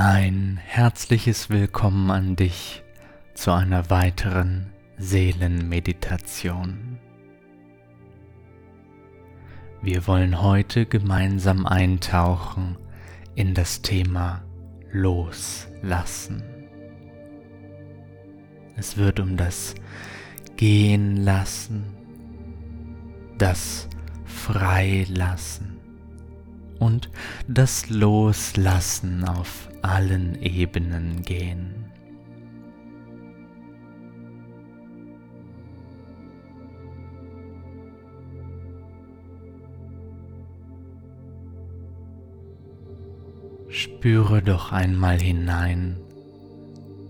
Ein herzliches Willkommen an dich zu einer weiteren Seelenmeditation. Wir wollen heute gemeinsam eintauchen in das Thema Loslassen. Es wird um das Gehen lassen, das Freilassen und das Loslassen auf allen Ebenen gehen. Spüre doch einmal hinein,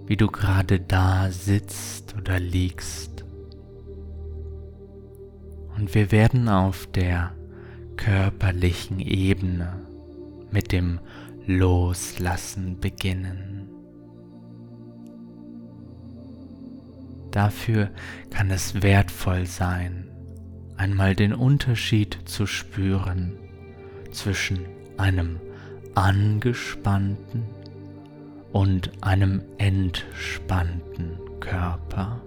wie du gerade da sitzt oder liegst. Und wir werden auf der körperlichen Ebene mit dem Loslassen beginnen. Dafür kann es wertvoll sein, einmal den Unterschied zu spüren zwischen einem angespannten und einem entspannten Körper.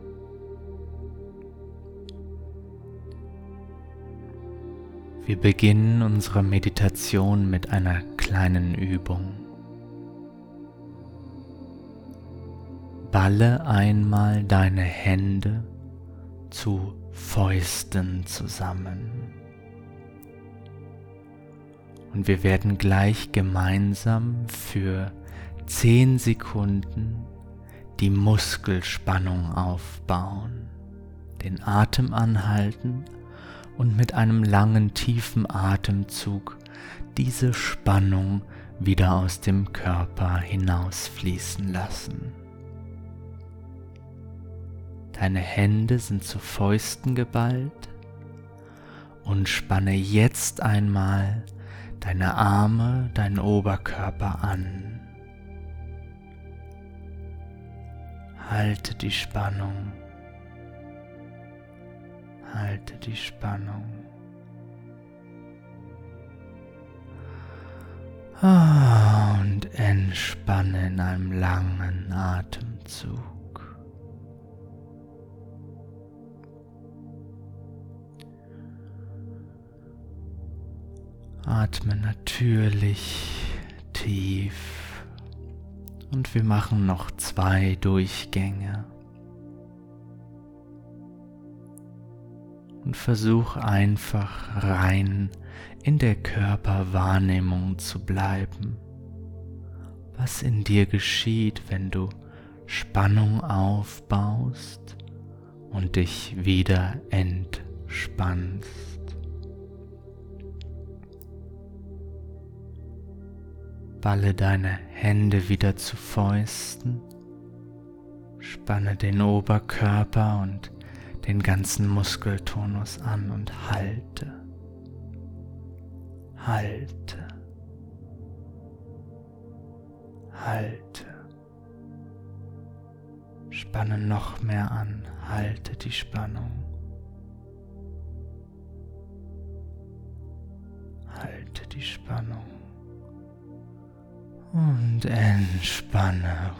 Wir beginnen unsere Meditation mit einer kleinen Übung. Balle einmal deine Hände zu Fäusten zusammen. Und wir werden gleich gemeinsam für 10 Sekunden die Muskelspannung aufbauen, den Atem anhalten und mit einem langen tiefen Atemzug diese Spannung wieder aus dem Körper hinausfließen lassen. Deine Hände sind zu Fäusten geballt und spanne jetzt einmal deine Arme, deinen Oberkörper an. Halte die Spannung. Halte die Spannung. Und entspanne in einem langen Atemzug. Atme natürlich tief und wir machen noch zwei Durchgänge. Und versuch einfach rein in der Körperwahrnehmung zu bleiben. Was in dir geschieht, wenn du Spannung aufbaust und dich wieder entspannst. Balle deine Hände wieder zu Fäusten, spanne den Oberkörper und den ganzen Muskeltonus an und halte, halte, halte. Spanne noch mehr an, halte die Spannung. Halte die Spannung und entspanne.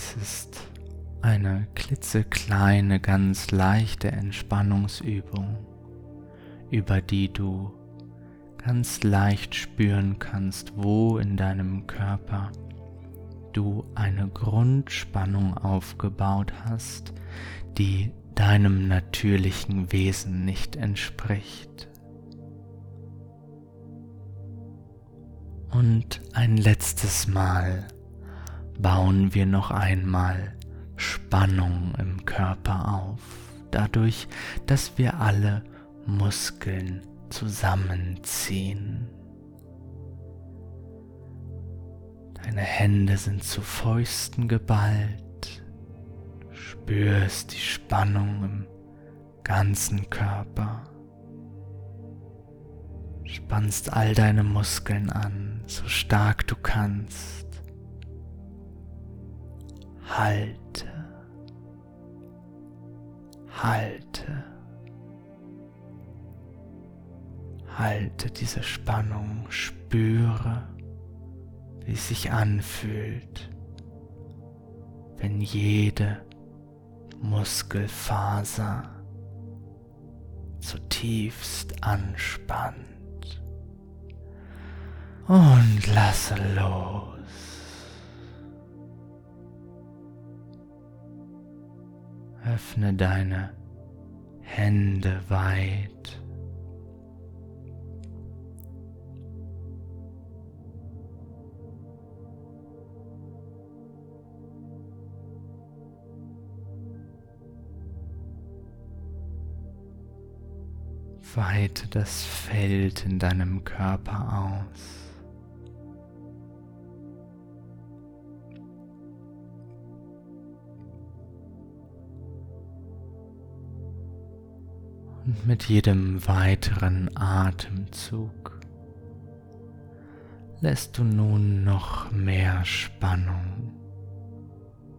Dies ist eine klitzekleine, ganz leichte Entspannungsübung, über die du ganz leicht spüren kannst, wo in deinem Körper du eine Grundspannung aufgebaut hast, die deinem natürlichen Wesen nicht entspricht. Und ein letztes Mal bauen wir noch einmal Spannung im Körper auf, dadurch, dass wir alle Muskeln zusammenziehen. Deine Hände sind zu Fäusten geballt. Du spürst die Spannung im ganzen Körper. spannst all deine Muskeln an, so stark du kannst. Halte. Halte. Halte diese Spannung, spüre, wie es sich anfühlt, wenn jede Muskelfaser zutiefst anspannt. Und lasse los. Öffne deine Hände weit. Weite das Feld in deinem Körper aus. Und mit jedem weiteren Atemzug lässt du nun noch mehr Spannung,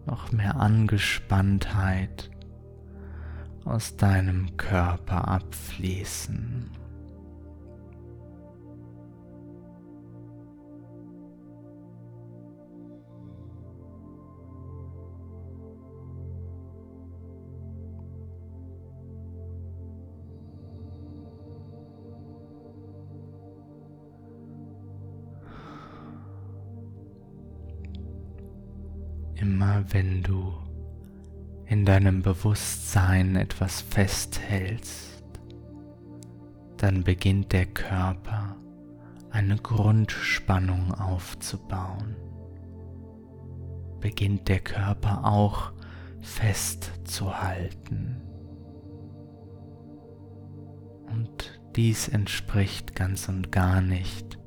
noch mehr Angespanntheit aus deinem Körper abfließen. Wenn du in deinem Bewusstsein etwas festhältst, dann beginnt der Körper eine Grundspannung aufzubauen. Beginnt der Körper auch festzuhalten. Und dies entspricht ganz und gar nicht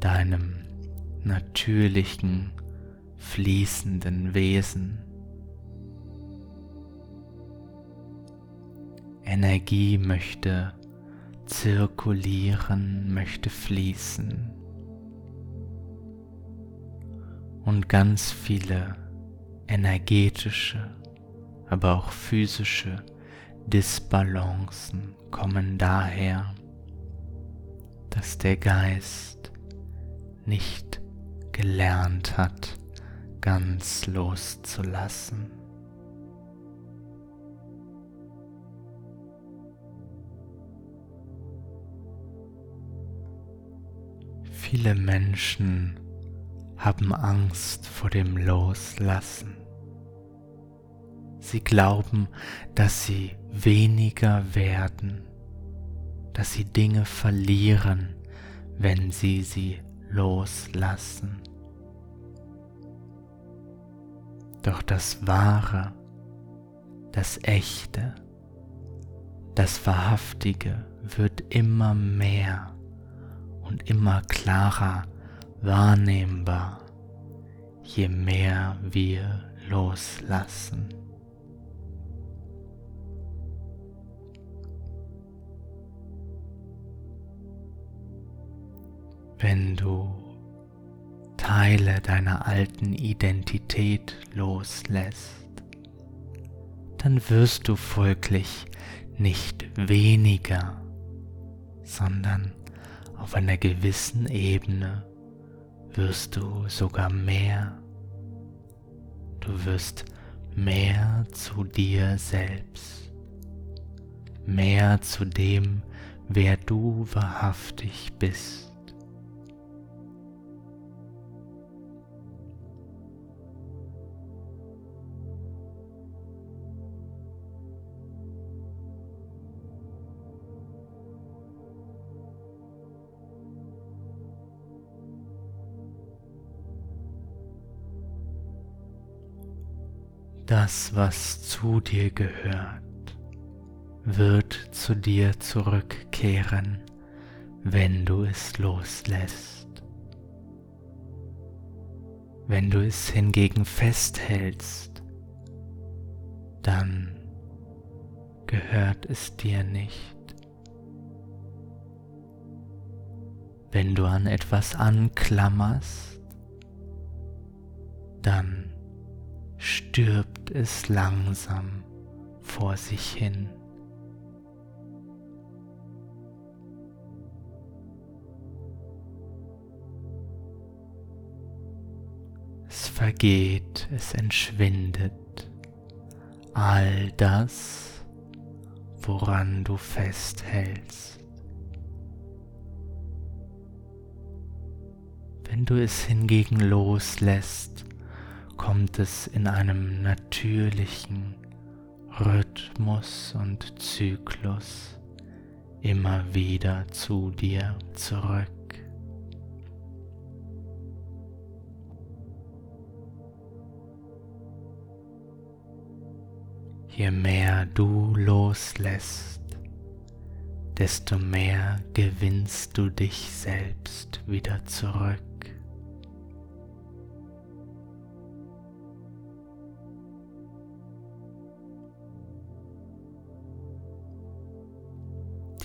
deinem natürlichen, fließenden Wesen. Energie möchte zirkulieren, möchte fließen. Und ganz viele energetische, aber auch physische Disbalancen kommen daher, dass der Geist nicht gelernt hat, ganz loszulassen. Viele Menschen haben Angst vor dem Loslassen. Sie glauben, dass sie weniger werden, dass sie Dinge verlieren, wenn sie sie loslassen. Doch das Wahre, das Echte, das Wahrhaftige wird immer mehr und immer klarer wahrnehmbar, je mehr wir loslassen. Wenn du Teile deiner alten Identität loslässt, dann wirst du folglich nicht weniger, sondern auf einer gewissen Ebene wirst du sogar mehr. Du wirst mehr zu dir selbst, mehr zu dem, wer du wahrhaftig bist. Das, was zu dir gehört, wird zu dir zurückkehren, wenn du es loslässt. Wenn du es hingegen festhältst, dann gehört es dir nicht. Wenn du an etwas anklammerst, dann stirbt es langsam vor sich hin. Es vergeht, es entschwindet, all das, woran du festhältst. Wenn du es hingegen loslässt, kommt es in einem natürlichen Rhythmus und Zyklus immer wieder zu dir zurück. Je mehr du loslässt, desto mehr gewinnst du dich selbst wieder zurück.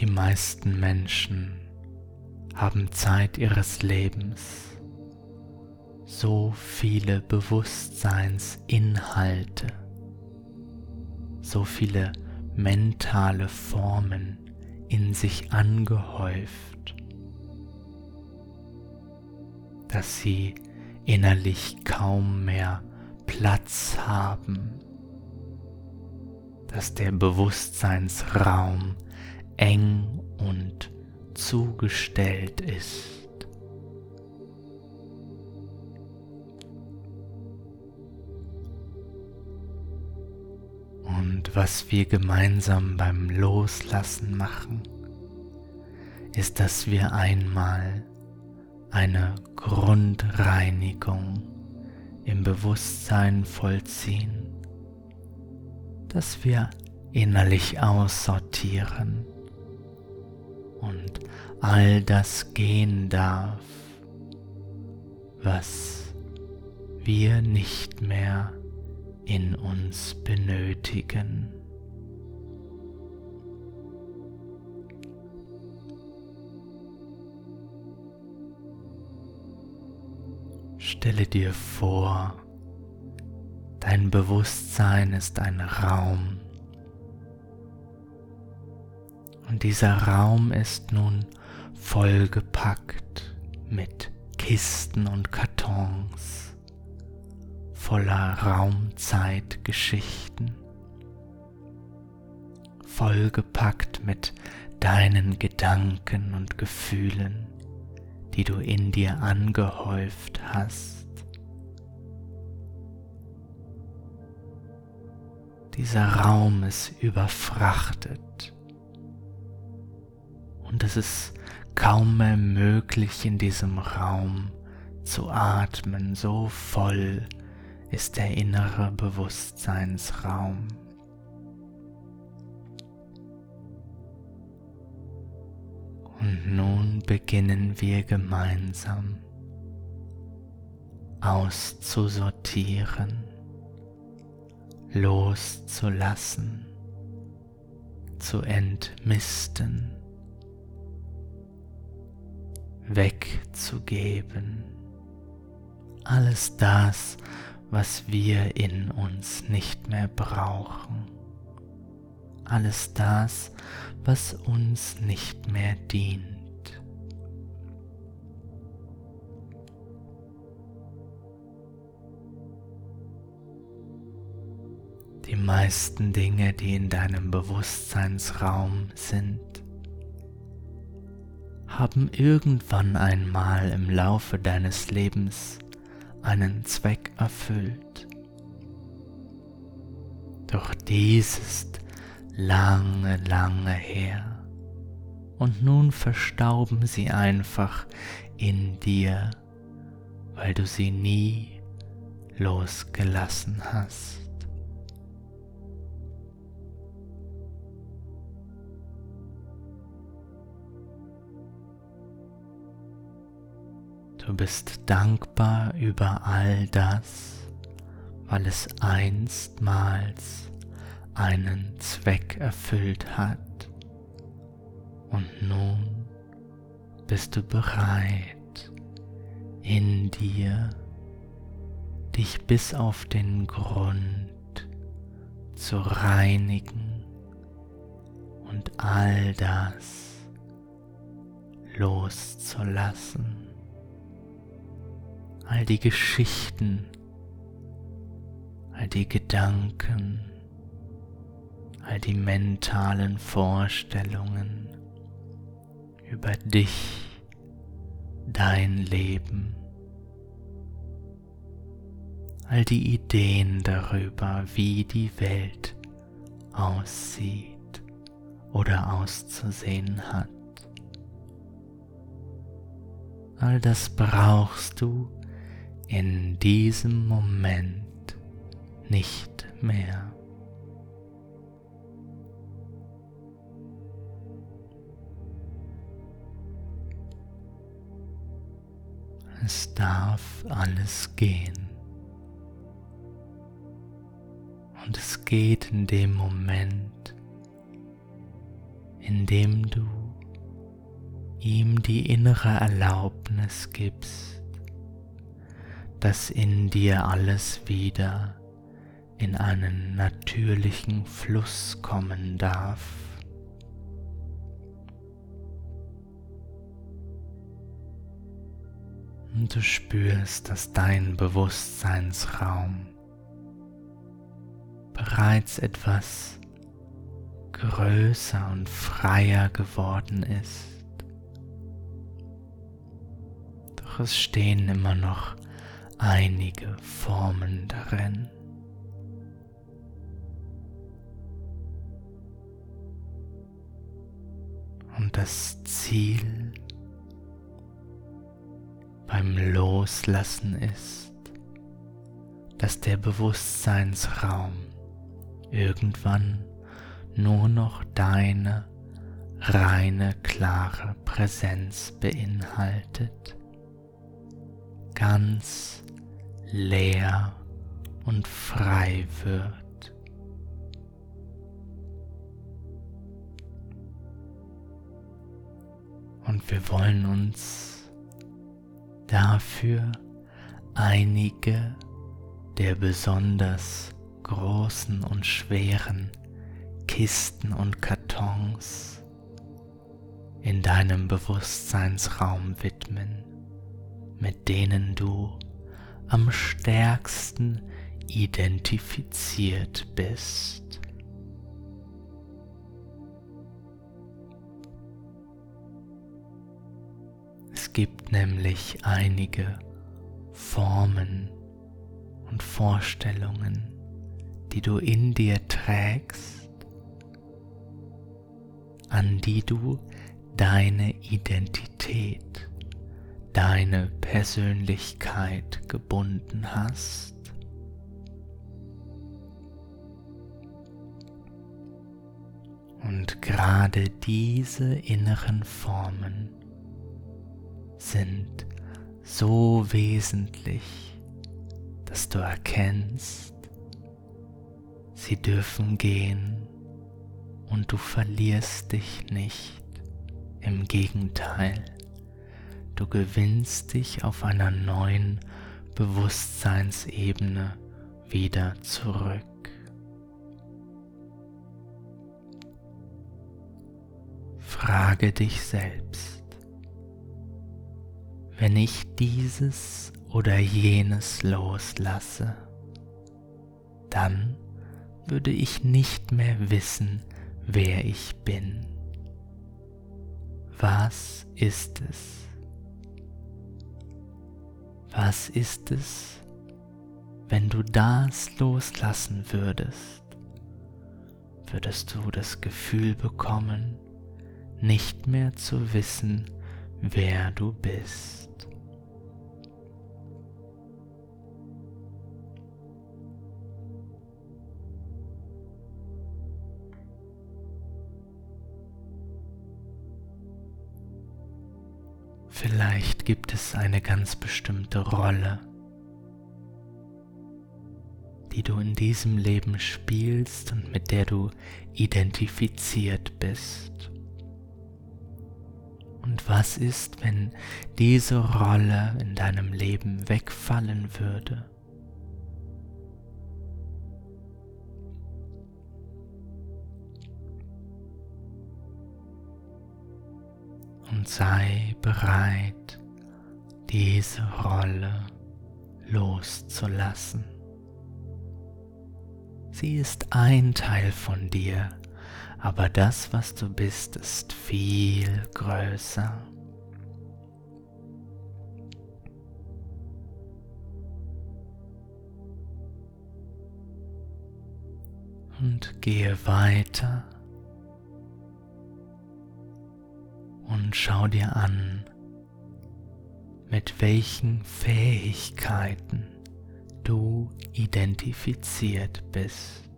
Die meisten Menschen haben Zeit ihres Lebens. So viele Bewusstseinsinhalte, so viele mentale Formen in sich angehäuft, dass sie innerlich kaum mehr Platz haben, dass der Bewusstseinsraum eng und zugestellt ist. Und was wir gemeinsam beim Loslassen machen, ist, dass wir einmal eine Grundreinigung im Bewusstsein vollziehen, dass wir innerlich aussortieren und all das gehen darf, was wir nicht mehr in uns benötigen. Stelle dir vor, dein Bewusstsein ist ein Raum, Und dieser Raum ist nun vollgepackt mit Kisten und Kartons voller Raumzeitgeschichten, vollgepackt mit deinen Gedanken und Gefühlen, die du in dir angehäuft hast. Dieser Raum ist überfrachtet und es ist kaum mehr möglich in diesem Raum zu atmen, so voll ist der innere Bewusstseinsraum. Und nun beginnen wir gemeinsam auszusortieren, loszulassen, zu entmisten wegzugeben. Alles das, was wir in uns nicht mehr brauchen. Alles das, was uns nicht mehr dient. Die meisten Dinge, die in deinem Bewusstseinsraum sind, haben irgendwann einmal im Laufe deines Lebens einen Zweck erfüllt. Doch dies ist lange, lange her und nun verstauben sie einfach in dir, weil du sie nie losgelassen hast. Du bist dankbar über all das, weil es einstmals einen Zweck erfüllt hat. Und nun bist du bereit, in dir dich bis auf den Grund zu reinigen und all das loszulassen. All die Geschichten, all die Gedanken, all die mentalen Vorstellungen über dich, dein Leben, all die Ideen darüber, wie die Welt aussieht oder auszusehen hat. All das brauchst du in diesem Moment nicht mehr. Es darf alles gehen. Und es geht in dem Moment, in dem du ihm die innere Erlaubnis gibst, dass in dir alles wieder in einen natürlichen Fluss kommen darf. Und du spürst, dass dein Bewusstseinsraum bereits etwas größer und freier geworden ist. Doch es stehen immer noch einige Formen darin. Und das Ziel beim Loslassen ist, dass der Bewusstseinsraum irgendwann nur noch deine reine, klare Präsenz beinhaltet, ganz leer und frei wird. Und wir wollen uns dafür einige der besonders großen und schweren Kisten und Kartons in deinem Bewusstseinsraum widmen, mit denen du am stärksten identifiziert bist. Es gibt nämlich einige Formen und Vorstellungen, die du in dir trägst, an die du deine Identität, deine Persönlichkeit gebunden hast. Und gerade diese inneren Formen sind so wesentlich, dass du erkennst, Sie dürfen gehen und du verlierst dich nicht. Im Gegenteil, du gewinnst dich auf einer neuen Bewusstseinsebene wieder zurück. Frage dich selbst, wenn ich dieses oder jenes loslasse, dann würde ich nicht mehr wissen, wer ich bin. Was ist es? Was ist es, wenn du das loslassen würdest? Würdest du das Gefühl bekommen, nicht mehr zu wissen, wer du bist? Vielleicht gibt es eine ganz bestimmte Rolle, die du in diesem Leben spielst und mit der du identifiziert bist. Und was ist, wenn diese Rolle in deinem Leben wegfallen würde? Und sei bereit, diese Rolle loszulassen. Sie ist ein Teil von dir, aber das, was du bist, ist viel größer. Und gehe weiter und schau dir an, mit welchen Fähigkeiten du identifiziert bist.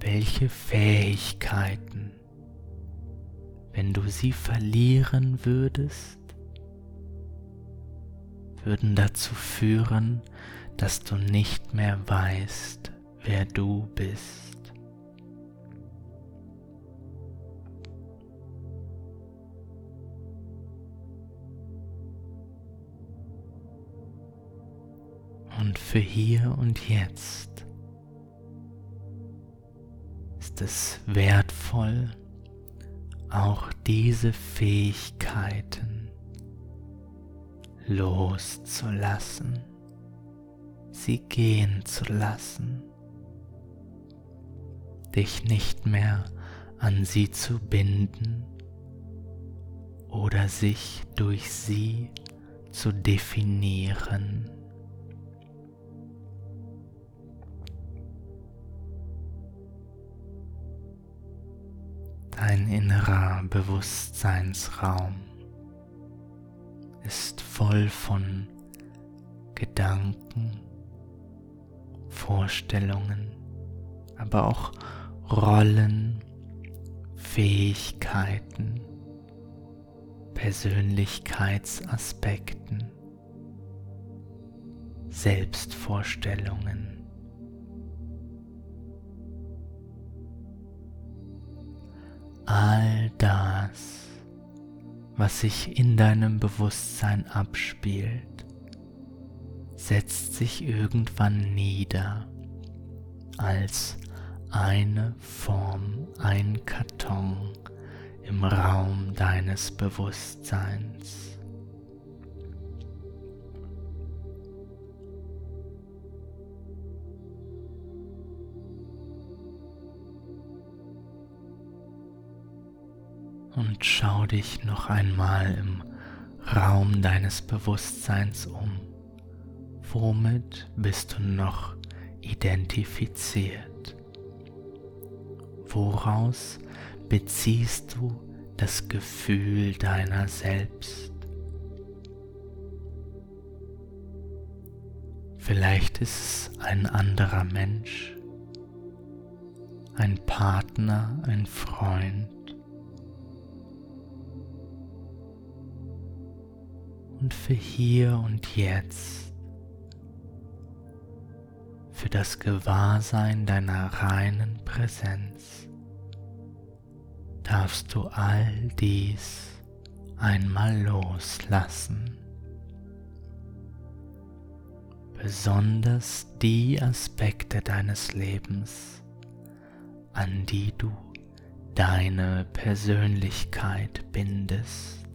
Welche Fähigkeiten, wenn du sie verlieren würdest, würden dazu führen, dass du nicht mehr weißt, wer du bist. Und für hier und jetzt ist es wertvoll, auch diese Fähigkeiten loszulassen, sie gehen zu lassen, dich nicht mehr an sie zu binden oder sich durch sie zu definieren. Dein innerer Bewusstseinsraum ist voll von Gedanken, Vorstellungen, aber auch Rollen, Fähigkeiten, Persönlichkeitsaspekten, Selbstvorstellungen. All das, was sich in deinem Bewusstsein abspielt, setzt sich irgendwann nieder als eine Form, ein Karton im Raum deines Bewusstseins. Und schau dich noch einmal im Raum deines Bewusstseins um. Womit bist du noch identifiziert? Woraus beziehst du das Gefühl deiner selbst? Vielleicht ist es ein anderer Mensch, ein Partner, ein Freund, und für hier und jetzt, für das Gewahrsein deiner reinen Präsenz, darfst du all dies einmal loslassen. Besonders die Aspekte deines Lebens, an die du deine Persönlichkeit bindest.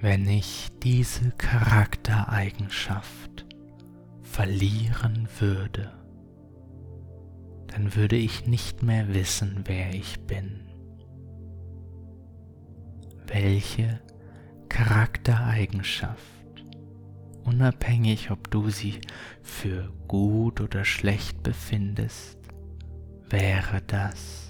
Wenn ich diese Charaktereigenschaft verlieren würde, dann würde ich nicht mehr wissen, wer ich bin. Welche Charaktereigenschaft, unabhängig ob du sie für gut oder schlecht befindest, wäre das.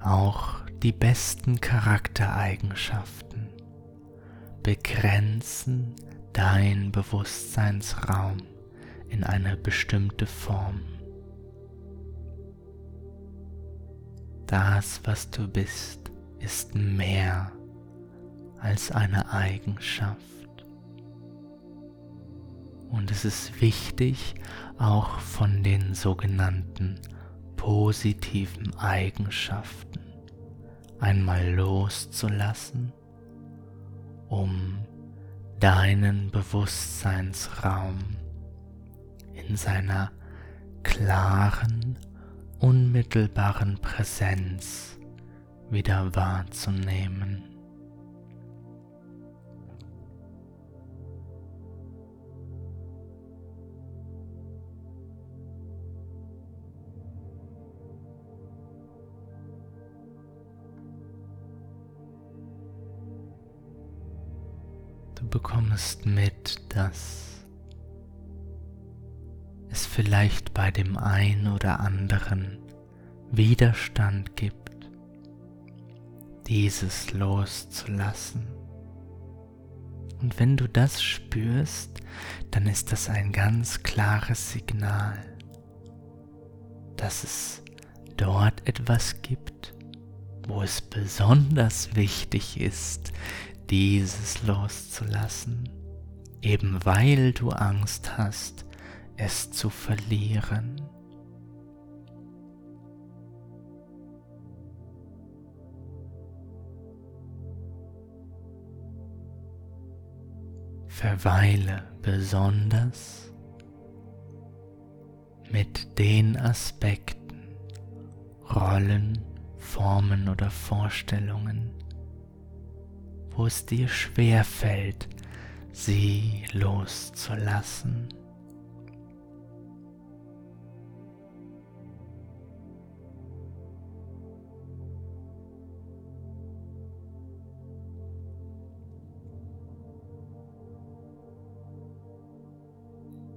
Auch die besten Charaktereigenschaften begrenzen dein Bewusstseinsraum in eine bestimmte Form. Das, was du bist, ist mehr als eine Eigenschaft. Und es ist wichtig, auch von den sogenannten positiven Eigenschaften einmal loszulassen, um deinen Bewusstseinsraum in seiner klaren, unmittelbaren Präsenz wieder wahrzunehmen. Bekommst mit, dass es vielleicht bei dem einen oder anderen Widerstand gibt, dieses loszulassen. Und wenn du das spürst, dann ist das ein ganz klares Signal, dass es dort etwas gibt, wo es besonders wichtig ist, dieses loszulassen, eben weil du Angst hast, es zu verlieren. Verweile besonders mit den Aspekten, Rollen, Formen oder Vorstellungen, wo es dir schwer fällt, sie loszulassen.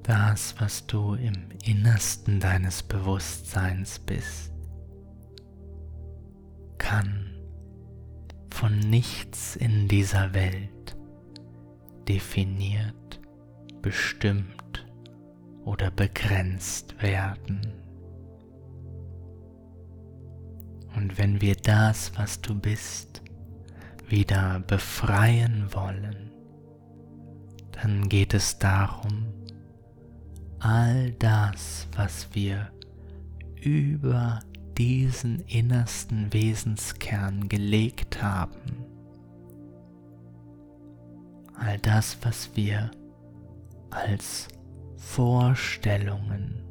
Das, was du im Innersten deines Bewusstseins bist, von nichts in dieser Welt definiert, bestimmt oder begrenzt werden. Und wenn wir das, was du bist, wieder befreien wollen, dann geht es darum, all das, was wir über diesen innersten Wesenskern gelegt haben. All das, was wir als Vorstellungen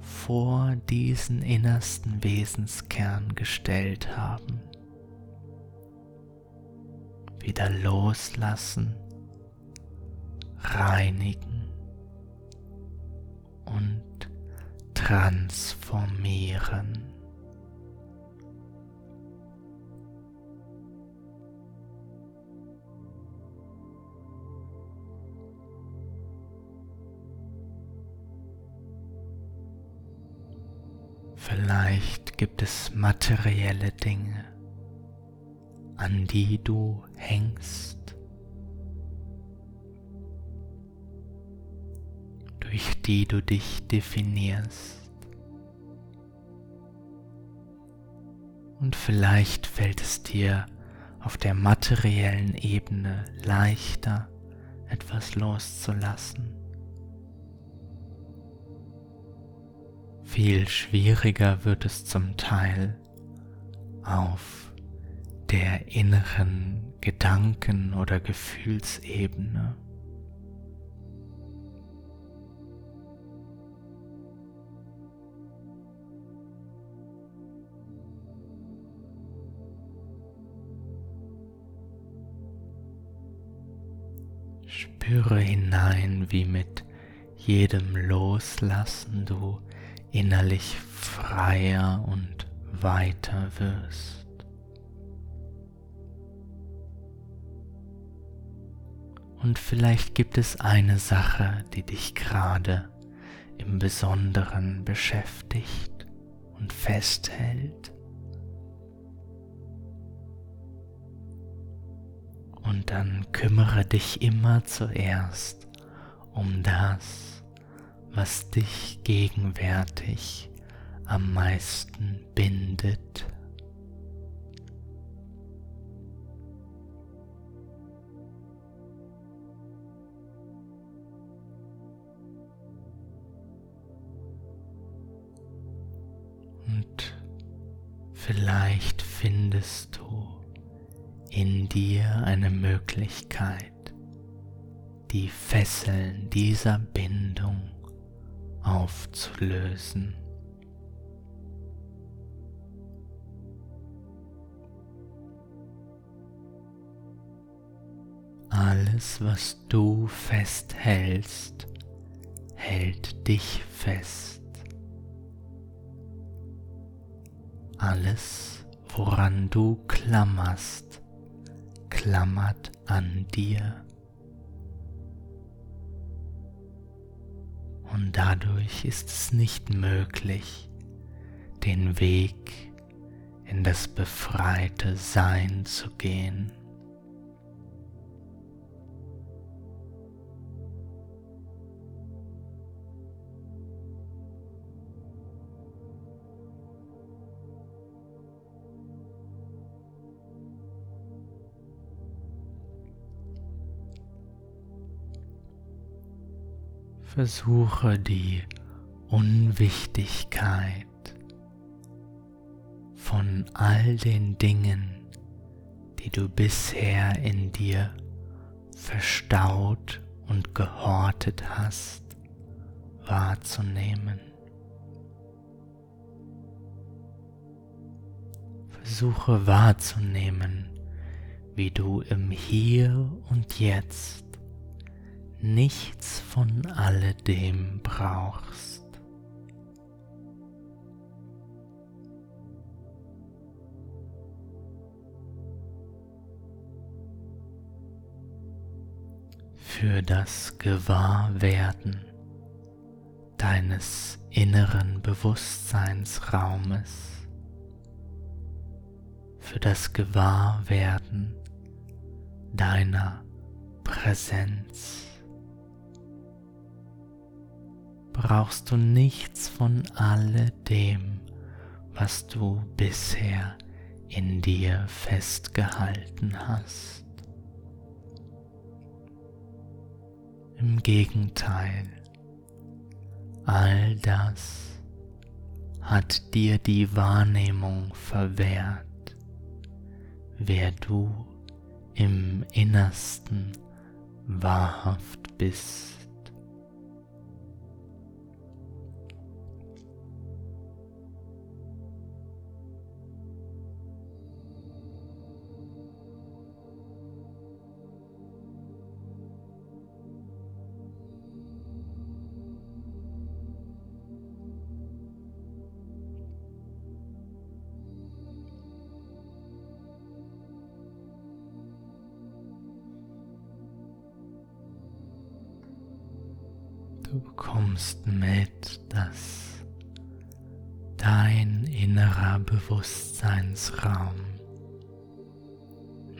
vor diesen innersten Wesenskern gestellt haben. Wieder loslassen, reinigen und transformieren. Vielleicht gibt es materielle Dinge, an die du hängst die du dich definierst. Und vielleicht fällt es dir auf der materiellen Ebene leichter, etwas loszulassen. Viel schwieriger wird es zum Teil auf der inneren Gedanken- oder Gefühlsebene. Spüre hinein, wie mit jedem Loslassen du innerlich freier und weiter wirst. Und vielleicht gibt es eine Sache, die dich gerade im Besonderen beschäftigt und festhält. Und dann kümmere dich immer zuerst um das, was dich gegenwärtig am meisten bindet. Und vielleicht findest du in dir eine Möglichkeit, die Fesseln dieser Bindung aufzulösen. Alles, was du festhältst, hält dich fest. Alles, woran du klammerst, klammert an dir. Und dadurch ist es nicht möglich, den Weg in das befreite Sein zu gehen. Versuche die Unwichtigkeit von all den Dingen, die du bisher in dir verstaut und gehortet hast, wahrzunehmen. Versuche wahrzunehmen, wie du im Hier und Jetzt nichts von alledem brauchst. Für das Gewahrwerden deines inneren Bewusstseinsraumes, für das Gewahrwerden deiner Präsenz. Brauchst du nichts von alledem, was du bisher in dir festgehalten hast. Im Gegenteil, all das hat dir die Wahrnehmung verwehrt, wer du im Innersten wahrhaft bist. Bekommst mit, dass dein innerer Bewusstseinsraum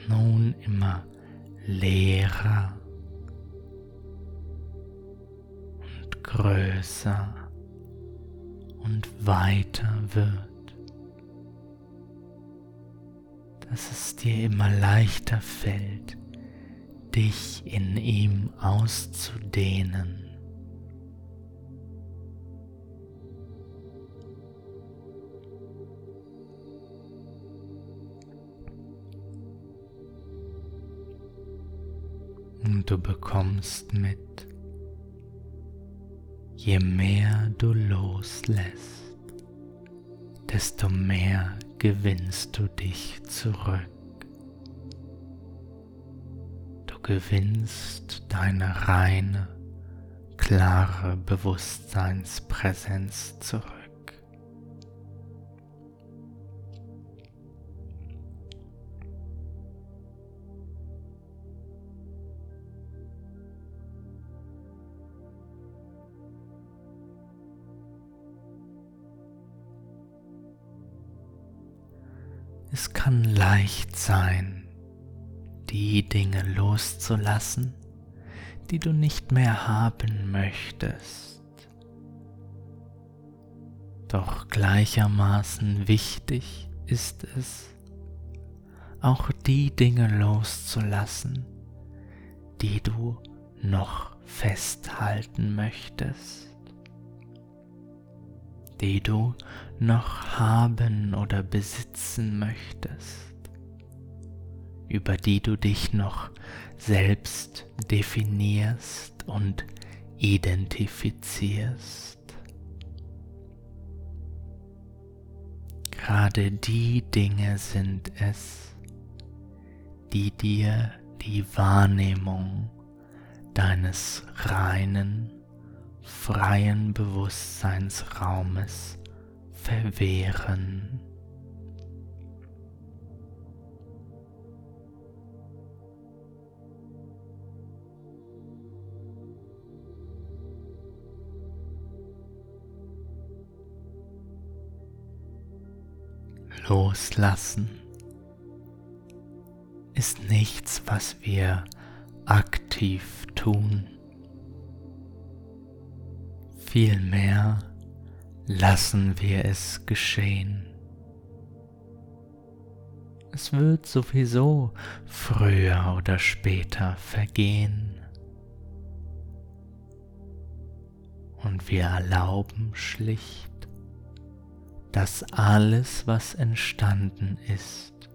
nun immer leerer und größer und weiter wird, dass es dir immer leichter fällt, dich in ihm auszudehnen. Und du bekommst mit, je mehr du loslässt, desto mehr gewinnst du dich zurück. Du gewinnst deine reine, klare Bewusstseinspräsenz zurück. Leicht sein, die Dinge loszulassen, die du nicht mehr haben möchtest. Doch gleichermaßen wichtig ist es, auch die Dinge loszulassen, die du noch festhalten möchtest, die du noch haben oder besitzen möchtest über die du dich noch selbst definierst und identifizierst. Gerade die Dinge sind es, die dir die Wahrnehmung deines reinen, freien Bewusstseinsraumes verwehren. Loslassen ist nichts, was wir aktiv tun. Vielmehr lassen wir es geschehen. Es wird sowieso früher oder später vergehen. Und wir erlauben schlicht dass alles, was entstanden ist,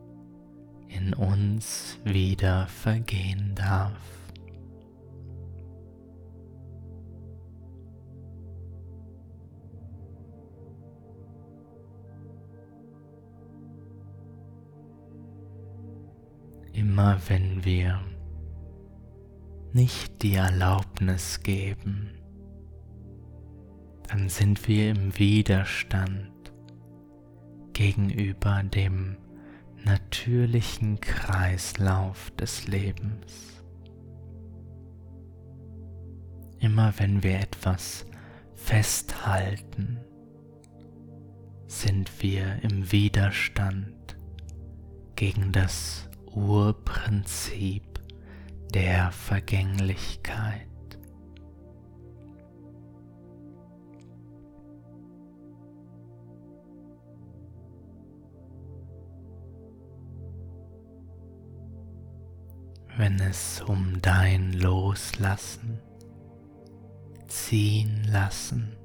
in uns wieder vergehen darf. Immer wenn wir nicht die Erlaubnis geben, dann sind wir im Widerstand gegenüber dem natürlichen Kreislauf des Lebens. Immer wenn wir etwas festhalten, sind wir im Widerstand gegen das Urprinzip der Vergänglichkeit. Wenn es um dein Loslassen, ziehen lassen,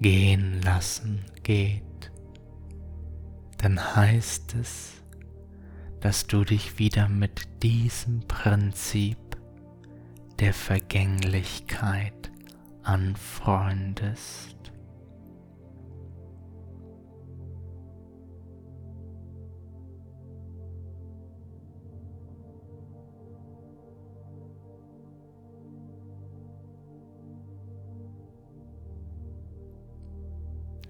gehen lassen geht, dann heißt es, dass du dich wieder mit diesem Prinzip der Vergänglichkeit anfreundest.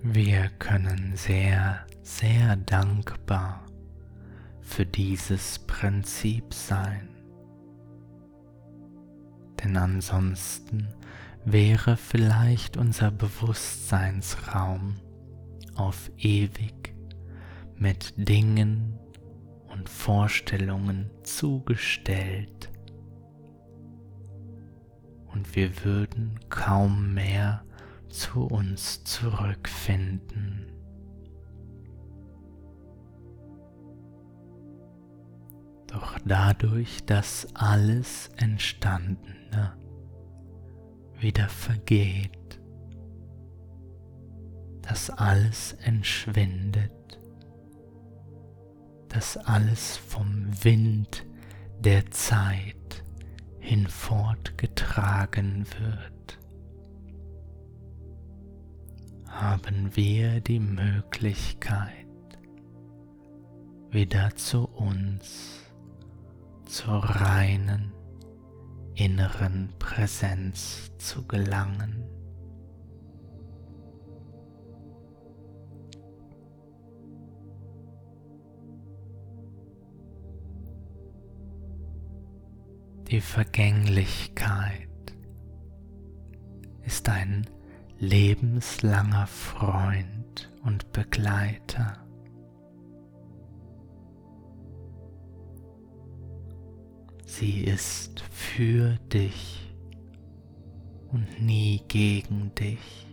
Wir können sehr, sehr dankbar für dieses Prinzip sein. Denn ansonsten wäre vielleicht unser Bewusstseinsraum auf ewig mit Dingen und Vorstellungen zugestellt und wir würden kaum mehr zu uns zurückfinden. Doch dadurch, dass alles Entstandene wieder vergeht, dass alles entschwindet, dass alles vom Wind der Zeit hinfortgetragen wird, haben wir die Möglichkeit, wieder zu uns, zur reinen inneren Präsenz zu gelangen. Die Vergänglichkeit ist ein lebenslanger Freund und Begleiter. Sie ist für dich und nie gegen dich.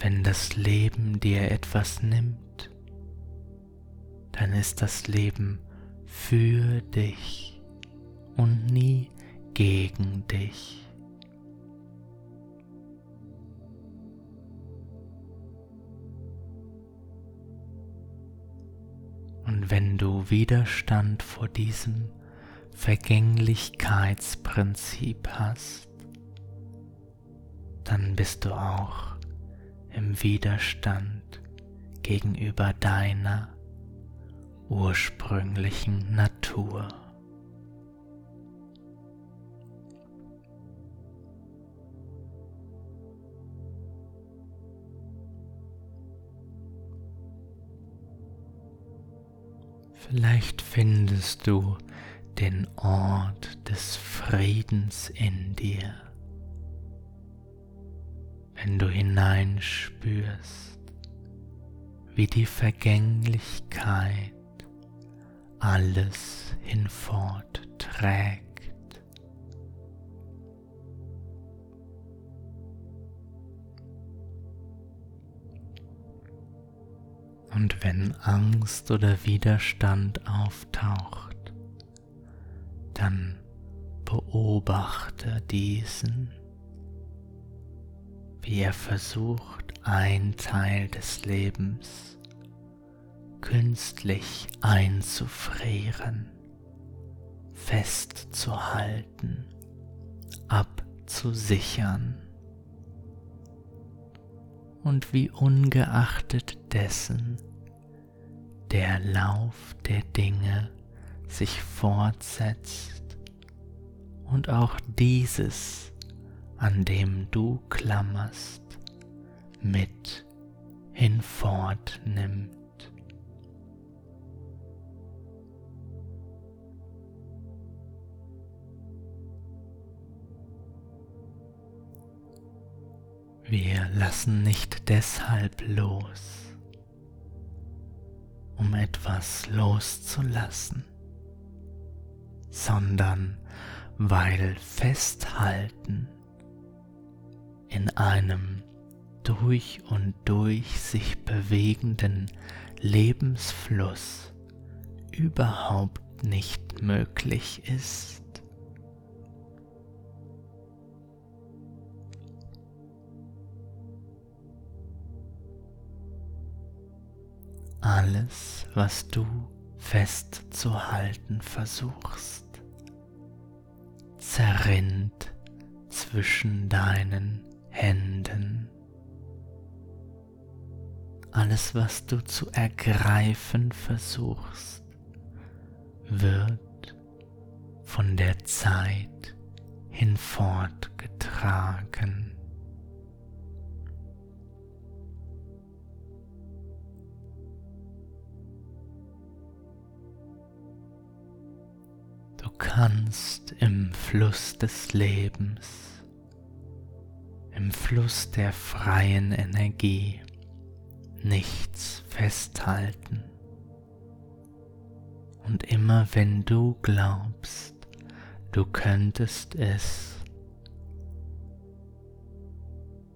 Wenn das Leben dir etwas nimmt, dann ist das Leben für dich und nie gegen dich. Und wenn du Widerstand vor diesem Vergänglichkeitsprinzip hast, dann bist du auch im Widerstand gegenüber deiner ursprünglichen Natur. Vielleicht findest du den Ort des Friedens in dir, wenn du hineinspürst, wie die Vergänglichkeit alles hinfort trägt. Und wenn Angst oder Widerstand auftaucht, dann beobachte diesen, wie er versucht, ein Teil des Lebens künstlich einzufrieren, festzuhalten, abzusichern und wie ungeachtet dessen der Lauf der Dinge sich fortsetzt und auch dieses, an dem du klammerst, mit hinfortnimmt. Wir lassen nicht deshalb los, um etwas loszulassen, sondern weil Festhalten in einem durch und durch sich bewegenden Lebensfluss überhaupt nicht möglich ist. Alles, was du festzuhalten versuchst, zerrinnt zwischen deinen Händen. Alles, was du zu ergreifen versuchst, wird von der Zeit hinfortgetragen. Kannst im Fluss des Lebens, im Fluss der freien Energie nichts festhalten. Und immer wenn du glaubst, du könntest es,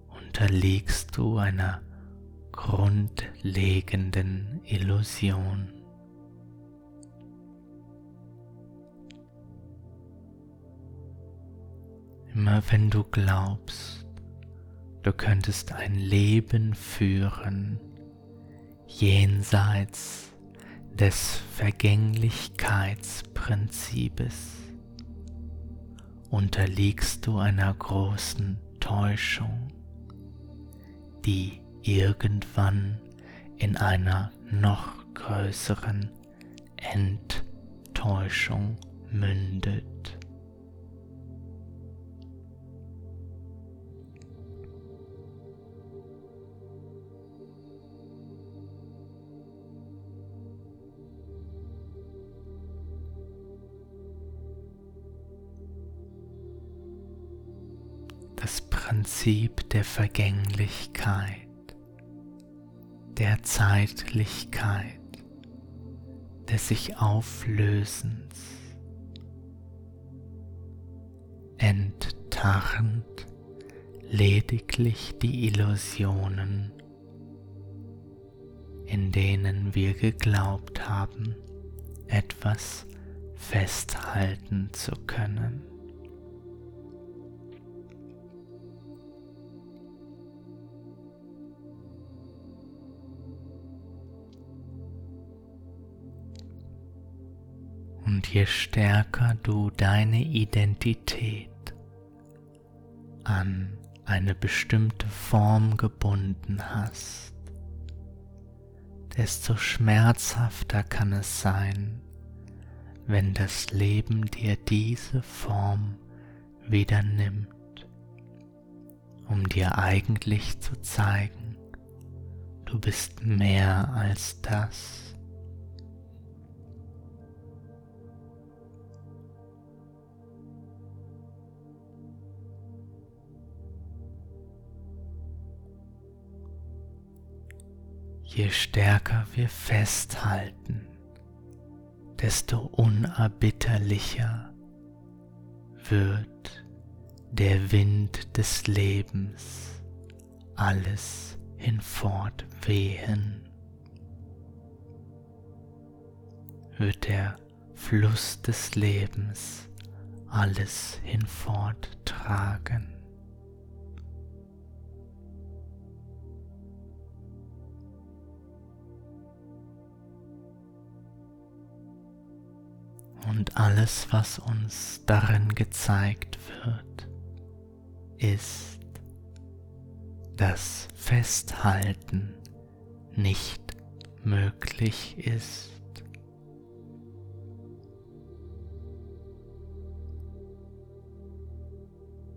unterliegst du einer grundlegenden Illusion. Immer wenn du glaubst, du könntest ein Leben führen jenseits des Vergänglichkeitsprinzips, unterliegst du einer großen Täuschung, die irgendwann in einer noch größeren Enttäuschung mündet. Prinzip der Vergänglichkeit, der Zeitlichkeit, des sich Auflösens, enttarnt lediglich die Illusionen, in denen wir geglaubt haben, etwas festhalten zu können. Und je stärker du deine Identität an eine bestimmte Form gebunden hast, desto schmerzhafter kann es sein, wenn das Leben dir diese Form wieder nimmt, um dir eigentlich zu zeigen, du bist mehr als das. Je stärker wir festhalten, desto unerbitterlicher wird der Wind des Lebens alles hinfortwehen. Wird der Fluss des Lebens alles hinforttragen. Und alles, was uns darin gezeigt wird, ist, dass Festhalten nicht möglich ist.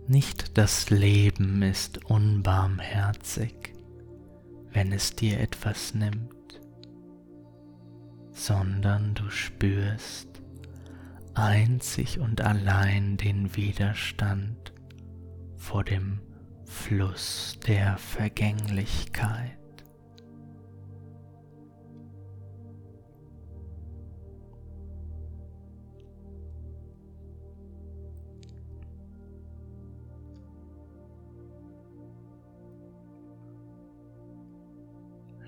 Nicht das Leben ist unbarmherzig, wenn es dir etwas nimmt, sondern du spürst, einzig und allein den Widerstand vor dem Fluss der Vergänglichkeit.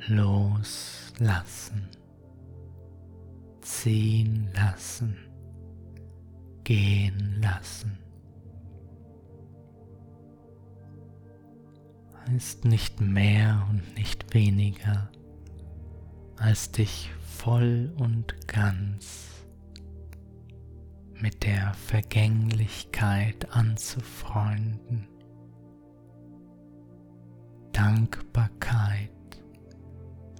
Loslassen, ziehen lassen gehen lassen. Heißt nicht mehr und nicht weniger, als dich voll und ganz mit der Vergänglichkeit anzufreunden. Dankbarkeit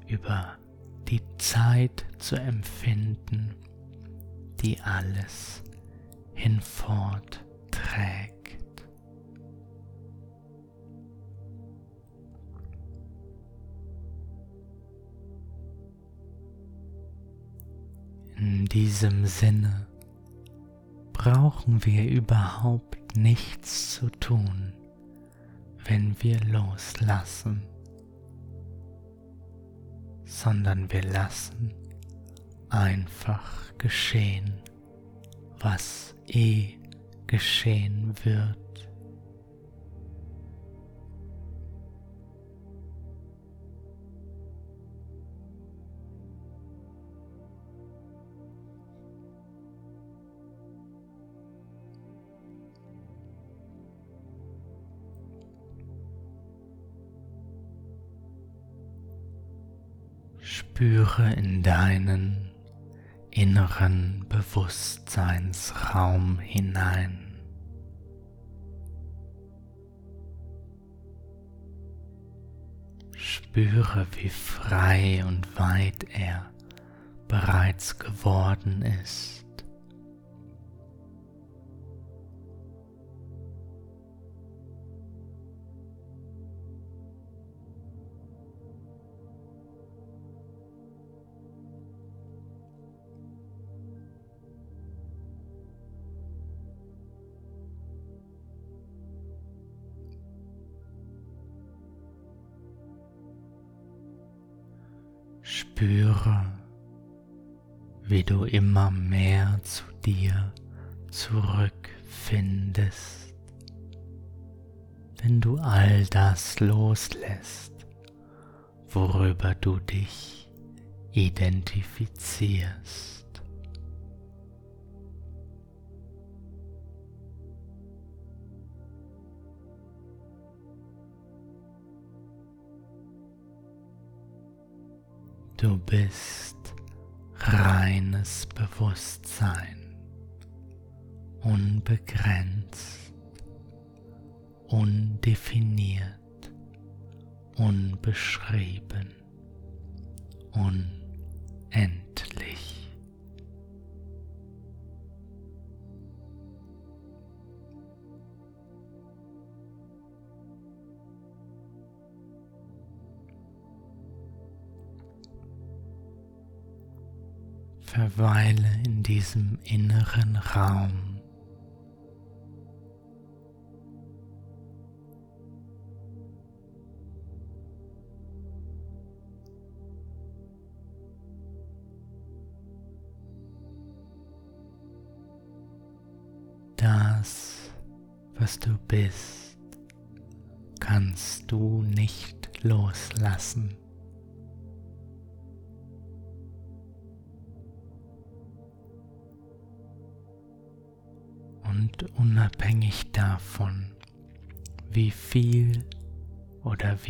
über die Zeit zu empfinden, die alles hinfort trägt. In diesem Sinne brauchen wir überhaupt nichts zu tun, wenn wir loslassen, sondern wir lassen einfach geschehen, was eh geschehen wird. Spüre in deinen inneren Bewusstseinsraum hinein. Spüre, wie frei und weit er bereits geworden ist. Spüre, wie du immer mehr zu dir zurückfindest, wenn du all das loslässt, worüber du dich identifizierst. Du bist reines Bewusstsein, unbegrenzt, undefiniert, unbeschrieben, unendlich. Verweile in diesem inneren Raum.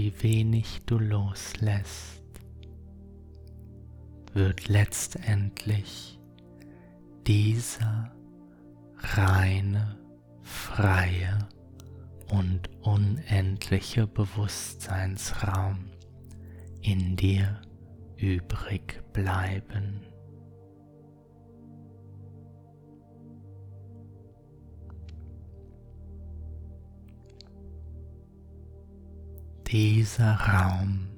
Wie wenig du loslässt, wird letztendlich dieser reine, freie und unendliche Bewusstseinsraum in dir übrig bleiben. Dieser Raum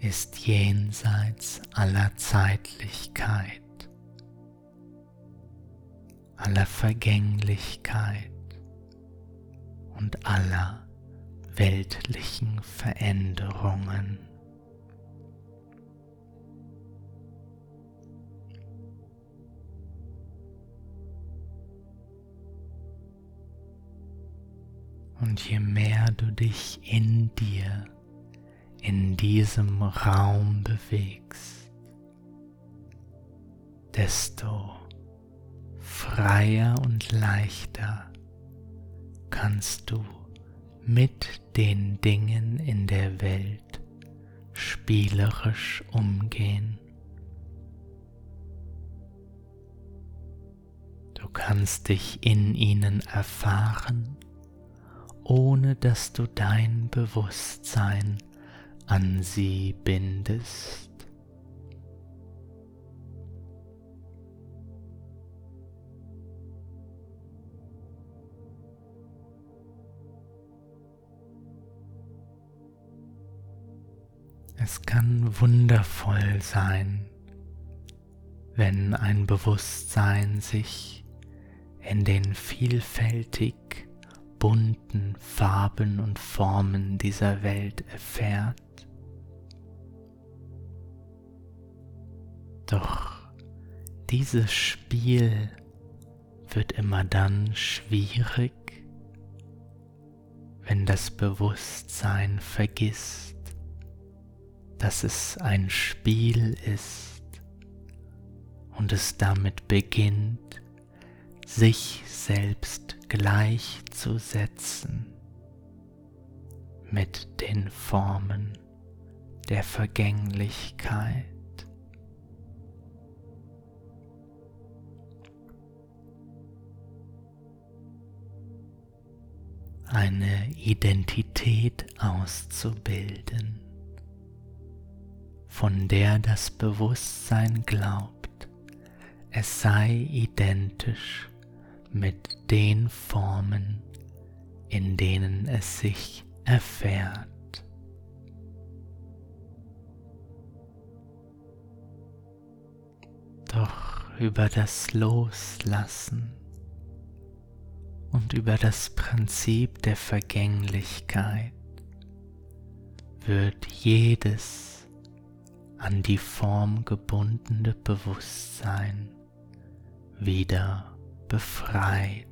ist jenseits aller Zeitlichkeit, aller Vergänglichkeit und aller weltlichen Veränderungen. Und je mehr du dich in dir, in diesem Raum bewegst, desto freier und leichter kannst du mit den Dingen in der Welt spielerisch umgehen. Du kannst dich in ihnen erfahren ohne dass du dein Bewusstsein an sie bindest. Es kann wundervoll sein, wenn ein Bewusstsein sich in den vielfältig bunten Farben und Formen dieser Welt erfährt. Doch dieses Spiel wird immer dann schwierig, wenn das Bewusstsein vergisst, dass es ein Spiel ist und es damit beginnt, sich selbst gleichzusetzen mit den Formen der Vergänglichkeit. eine Identität auszubilden, von der das Bewusstsein glaubt, es sei identisch mit den Formen, in denen es sich erfährt. Doch über das Loslassen und über das Prinzip der Vergänglichkeit wird jedes an die Form gebundene Bewusstsein wieder befreit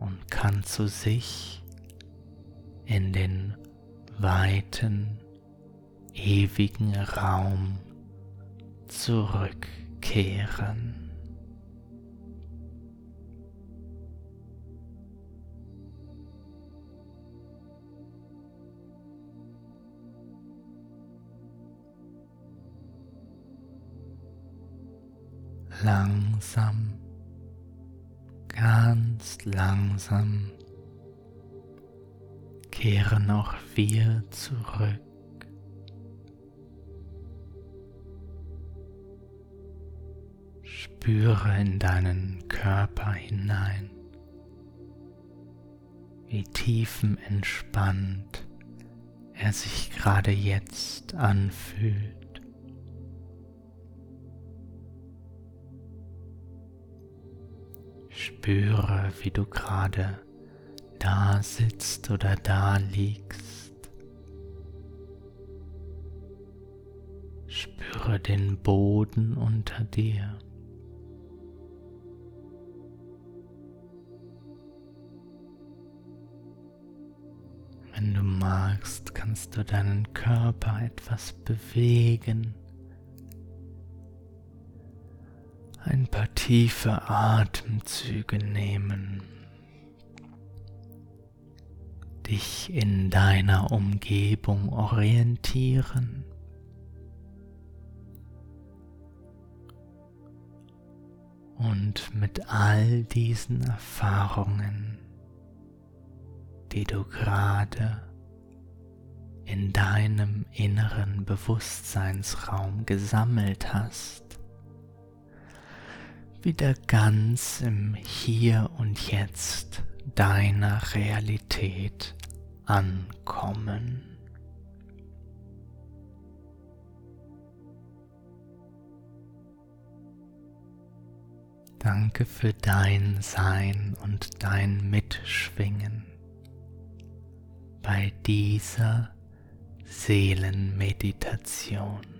und kann zu sich in den weiten, ewigen Raum zurückkehren. Langsam, ganz langsam kehren auch wir zurück. Spüre in deinen Körper hinein, wie tiefenentspannt er sich gerade jetzt anfühlt. Spüre, wie du gerade da sitzt oder da liegst. Spüre den Boden unter dir. Wenn du magst, kannst du deinen Körper etwas bewegen. Ein paar tiefe Atemzüge nehmen, dich in deiner Umgebung orientieren. Und mit all diesen Erfahrungen, die du gerade in deinem inneren Bewusstseinsraum gesammelt hast, wieder ganz im Hier und Jetzt deiner Realität ankommen. Danke für dein Sein und dein Mitschwingen bei dieser Seelenmeditation.